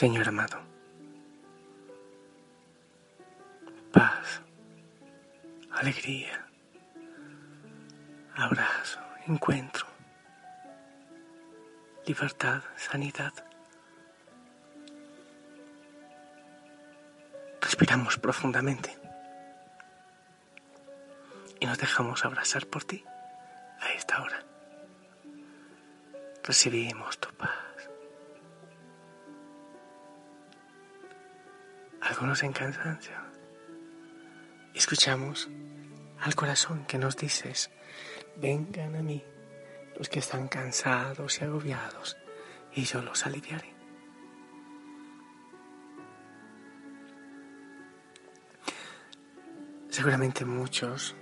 Señor amado, paz, alegría, abrazo, encuentro, libertad, sanidad. Respiramos profundamente y nos dejamos abrazar por ti a esta hora. Recibimos tu paz. Algunos en cansancio. Escuchamos al corazón que nos dices, vengan a mí los que están cansados y agobiados, y yo los aliviaré. Seguramente muchos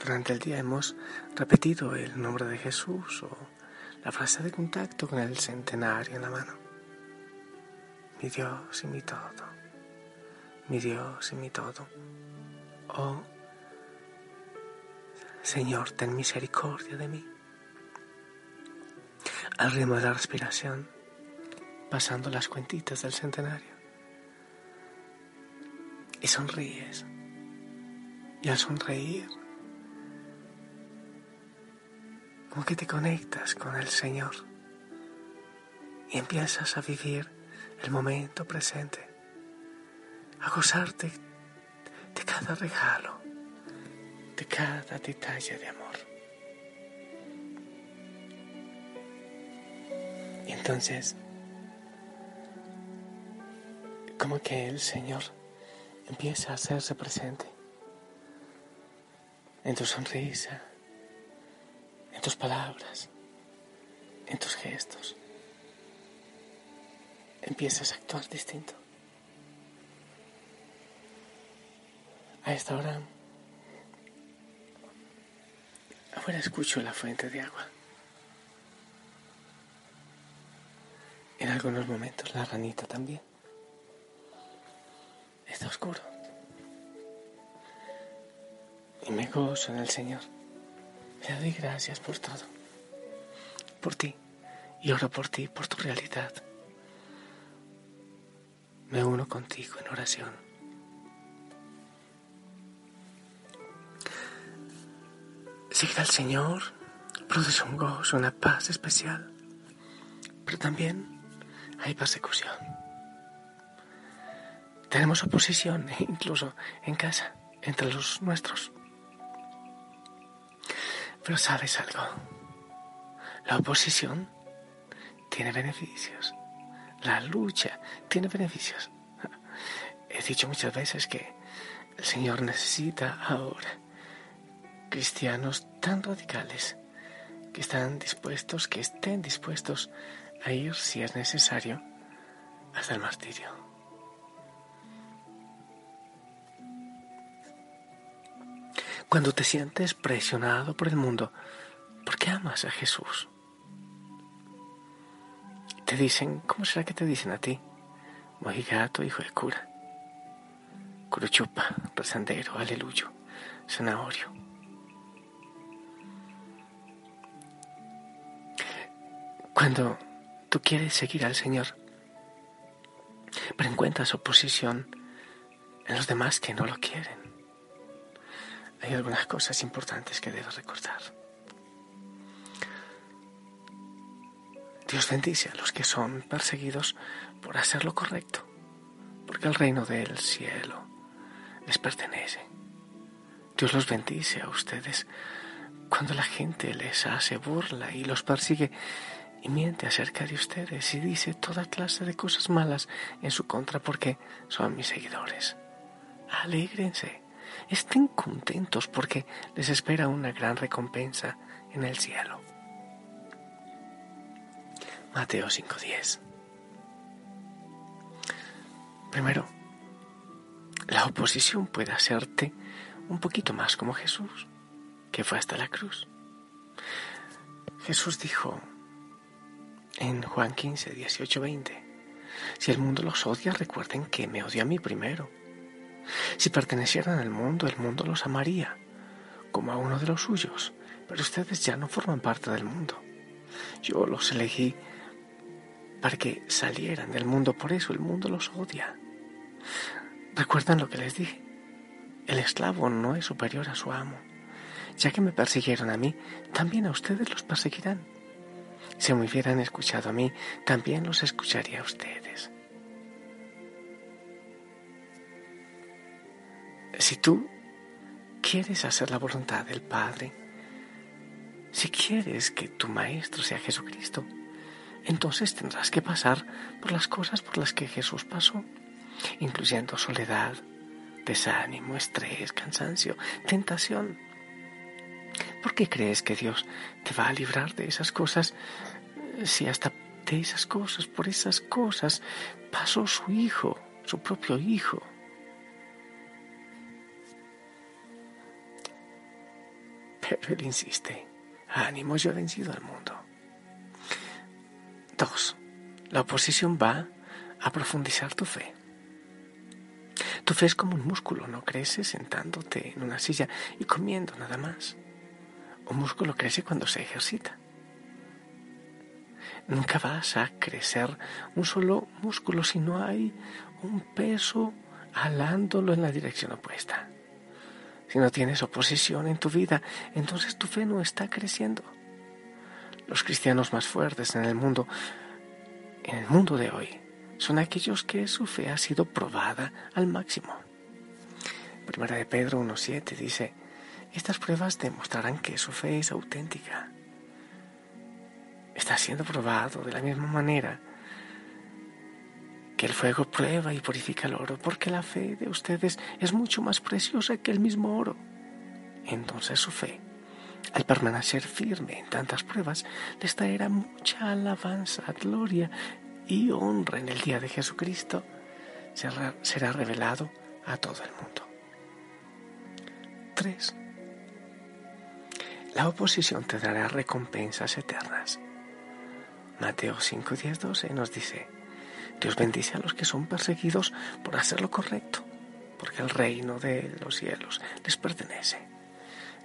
durante el día hemos repetido el nombre de Jesús o la frase de contacto con el centenario en la mano. Mi Dios y mi todo mi Dios y mi todo. Oh, Señor, ten misericordia de mí. Al ritmo de la respiración, pasando las cuentitas del centenario. Y sonríes. Y al sonreír, como que te conectas con el Señor y empiezas a vivir el momento presente a gozarte de cada regalo, de cada detalle de amor. Y entonces, como que el Señor empieza a hacerse presente en tu sonrisa, en tus palabras, en tus gestos. Empiezas a actuar distinto. A esta hora, afuera escucho la fuente de agua. En algunos momentos la ranita también. Está oscuro. Y me gozo en el Señor. Le doy gracias por todo. Por ti. Y oro por ti, por tu realidad. Me uno contigo en oración. Seguir al Señor produce un gozo, una paz especial. Pero también hay persecución. Tenemos oposición, incluso en casa, entre los nuestros. Pero sabes algo, la oposición tiene beneficios, la lucha tiene beneficios. He dicho muchas veces que el Señor necesita ahora cristianos tan radicales que están dispuestos, que estén dispuestos a ir, si es necesario, hasta el martirio. Cuando te sientes presionado por el mundo, ¿por qué amas a Jesús? Te dicen, ¿cómo será que te dicen a ti? Mojigato, hijo de cura. Curuchupa, rezandero, aleluyo, zanahorio. Cuando tú quieres seguir al Señor, pero encuentras oposición en los demás que no lo quieren, hay algunas cosas importantes que debes recordar. Dios bendice a los que son perseguidos por hacer lo correcto, porque el reino del cielo les pertenece. Dios los bendice a ustedes cuando la gente les hace burla y los persigue y miente acerca de ustedes y dice toda clase de cosas malas en su contra porque son mis seguidores. Alégrense, estén contentos porque les espera una gran recompensa en el cielo. Mateo 5:10 Primero, la oposición puede hacerte un poquito más como Jesús, que fue hasta la cruz. Jesús dijo en Juan 15, 18, 20, si el mundo los odia, recuerden que me odió a mí primero. Si pertenecieran al mundo, el mundo los amaría, como a uno de los suyos, pero ustedes ya no forman parte del mundo. Yo los elegí para que salieran del mundo, por eso el mundo los odia. ¿Recuerdan lo que les dije? El esclavo no es superior a su amo. Ya que me persiguieron a mí, también a ustedes los perseguirán. Si me hubieran escuchado a mí, también los escucharía a ustedes. Si tú quieres hacer la voluntad del Padre, si quieres que tu Maestro sea Jesucristo, entonces tendrás que pasar por las cosas por las que Jesús pasó, incluyendo soledad, desánimo, estrés, cansancio, tentación. ¿Por qué crees que Dios te va a librar de esas cosas si hasta de esas cosas, por esas cosas, pasó su Hijo, su propio Hijo? Pero Él insiste, ánimo, yo he vencido al mundo. Dos, la oposición va a profundizar tu fe. Tu fe es como un músculo, no crece sentándote en una silla y comiendo nada más. Un músculo crece cuando se ejercita. Nunca vas a crecer un solo músculo si no hay un peso alándolo en la dirección opuesta. Si no tienes oposición en tu vida, entonces tu fe no está creciendo. Los cristianos más fuertes en el mundo, en el mundo de hoy, son aquellos que su fe ha sido probada al máximo. Primera de Pedro 1.7 dice, estas pruebas demostrarán que su fe es auténtica. Está siendo probado de la misma manera que el fuego prueba y purifica el oro, porque la fe de ustedes es mucho más preciosa que el mismo oro. Entonces su fe, al permanecer firme en tantas pruebas, les traerá mucha alabanza, gloria y honra en el día de Jesucristo será, revelado a todo el mundo. 3. La oposición te dará recompensas eternas. Mateo 5, 10, 12 nos dice, Dios bendice a los que son perseguidos por hacer lo correcto, porque el reino de los cielos les pertenece.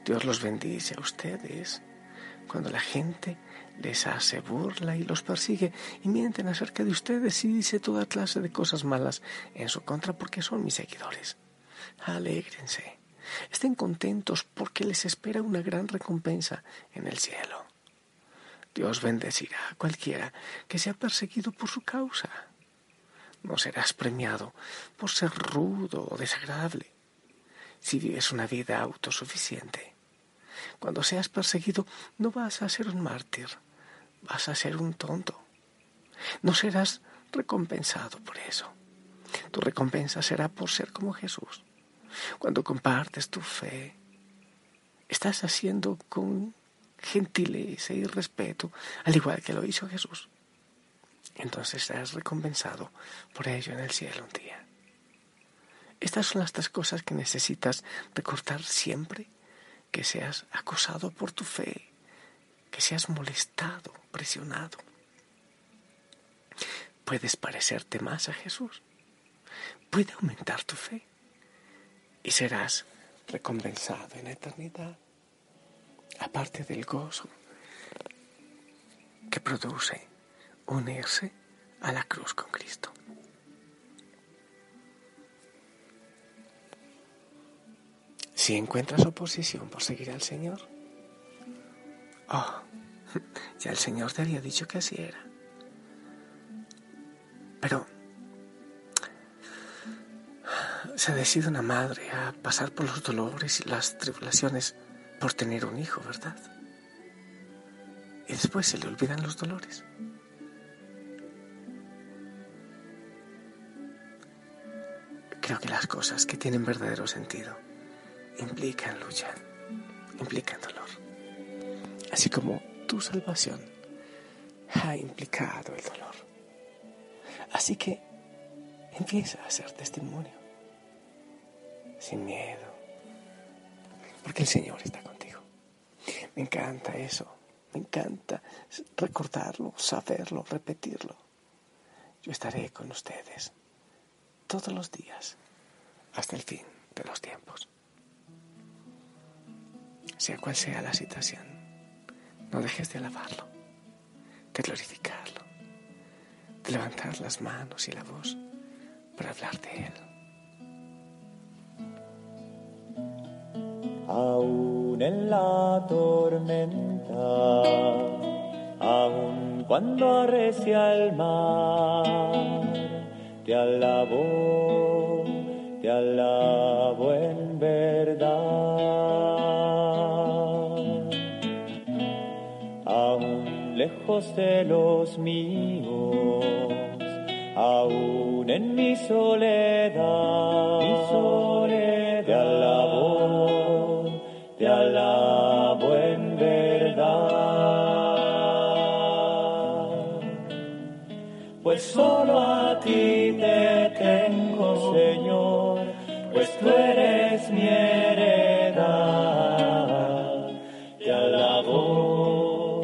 Dios los bendice a ustedes cuando la gente les hace burla y los persigue y mienten acerca de ustedes y dice toda clase de cosas malas en su contra porque son mis seguidores. Alégrense, estén contentos porque les espera una gran recompensa en el cielo. Dios bendecirá a cualquiera que sea perseguido por su causa. No serás premiado por ser rudo o desagradable si vives una vida autosuficiente. Cuando seas perseguido no vas a ser un mártir, vas a ser un tonto. No serás recompensado por eso. Tu recompensa será por ser como Jesús. Cuando compartes tu fe, estás haciendo con gentileza y respeto, al igual que lo hizo Jesús. Entonces serás recompensado por ello en el cielo un día. Estas son las tres cosas que necesitas recordar siempre que seas acosado por tu fe, que seas molestado, presionado. Puedes parecerte más a Jesús. Puede aumentar tu fe y serás recompensado en la eternidad, aparte del gozo que produce unirse a la cruz con Cristo. Si encuentras oposición por seguir al Señor, oh, ya el Señor te había dicho que así era. Pero se decide una madre a pasar por los dolores y las tribulaciones por tener un hijo, ¿verdad? Y después se le olvidan los dolores. Creo que las cosas que tienen verdadero sentido implican lucha, implican dolor. Así como tu salvación ha implicado el dolor. Así que empieza a hacer testimonio, sin miedo, porque el Señor está contigo. Me encanta eso, me encanta recordarlo, saberlo, repetirlo. Yo estaré con ustedes todos los días hasta el fin de los tiempos. Sea cual sea la situación, no dejes de alabarlo, de glorificarlo, de levantar las manos y la voz para hablar de Él. Aún en la tormenta, aún cuando arrecia el mar, te alabo, te alabo en verdad. Aún lejos de los míos, aún en mi soledad, mi soledad, te alabo, Solo a ti te tengo, Señor, pues tú eres mi heredad. Te alabo,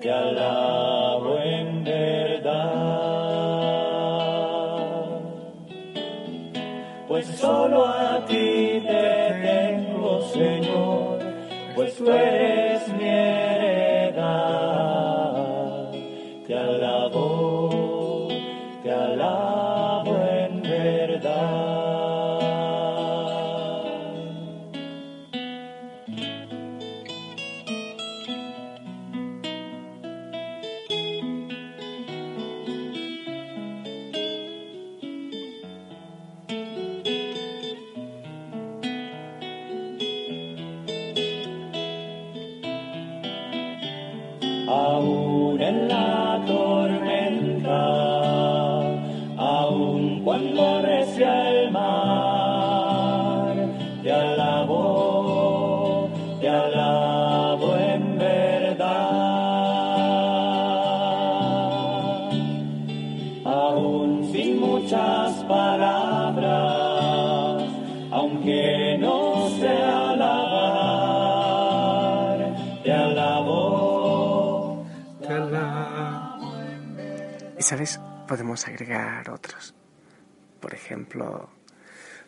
te alabo en verdad. Pues solo a ti te tengo, Señor, pues tú eres sabes, podemos agregar otros. Por ejemplo,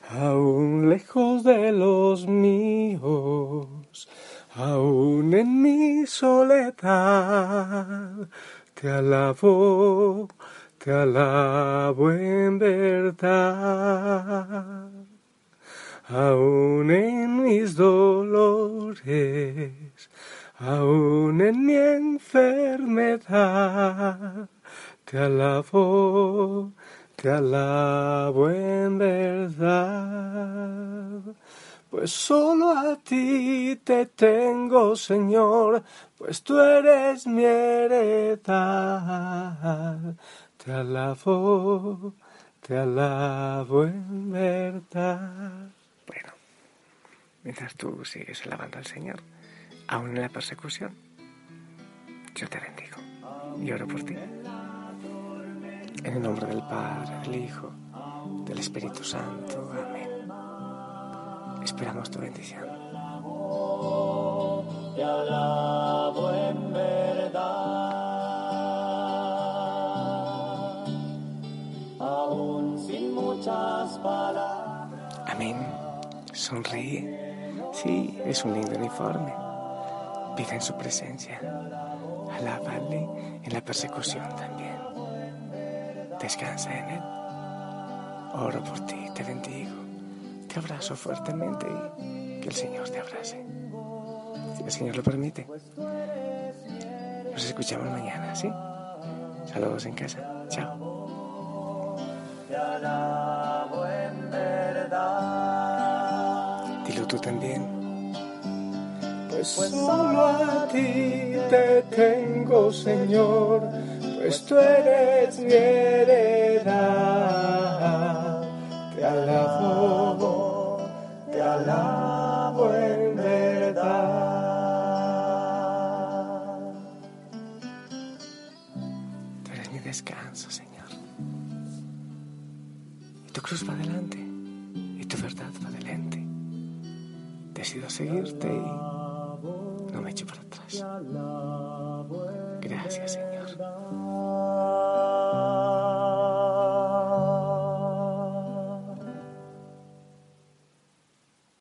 aún lejos de los míos, aún en mi soledad, te alabo, te alabo en verdad. Aún en mis dolores, aún en mi enfermedad, te alabo, te alabo en verdad. Pues solo a ti te tengo, Señor, pues tú eres mi heredad. Te alabo, te alabo en verdad. Bueno, mientras tú sigues alabando al Señor, aún en la persecución, yo te bendigo y oro por ti. En el nombre del Padre, del Hijo, del Espíritu Santo. Amén. Esperamos tu bendición. te alabo en verdad, aún sin muchas palabras. Amén. Sonríe. Sí, es un lindo uniforme. Vive en su presencia. Alábale en la persecución también. Descansa en él. Oro por ti, te bendigo. Te abrazo fuertemente y que el Señor te abrace. Si el Señor lo permite. Nos escuchamos mañana, ¿sí? Saludos en casa. Chao. Dilo tú también. pues solo a ti te tengo, Señor, pues tú eres mi heredad. Te alabo, te alabo en verdad. Tú eres mi descanso, Señor. Y tu cruz va adelante, y tu verdad va adelante. Decido seguirte y no me echo para atrás.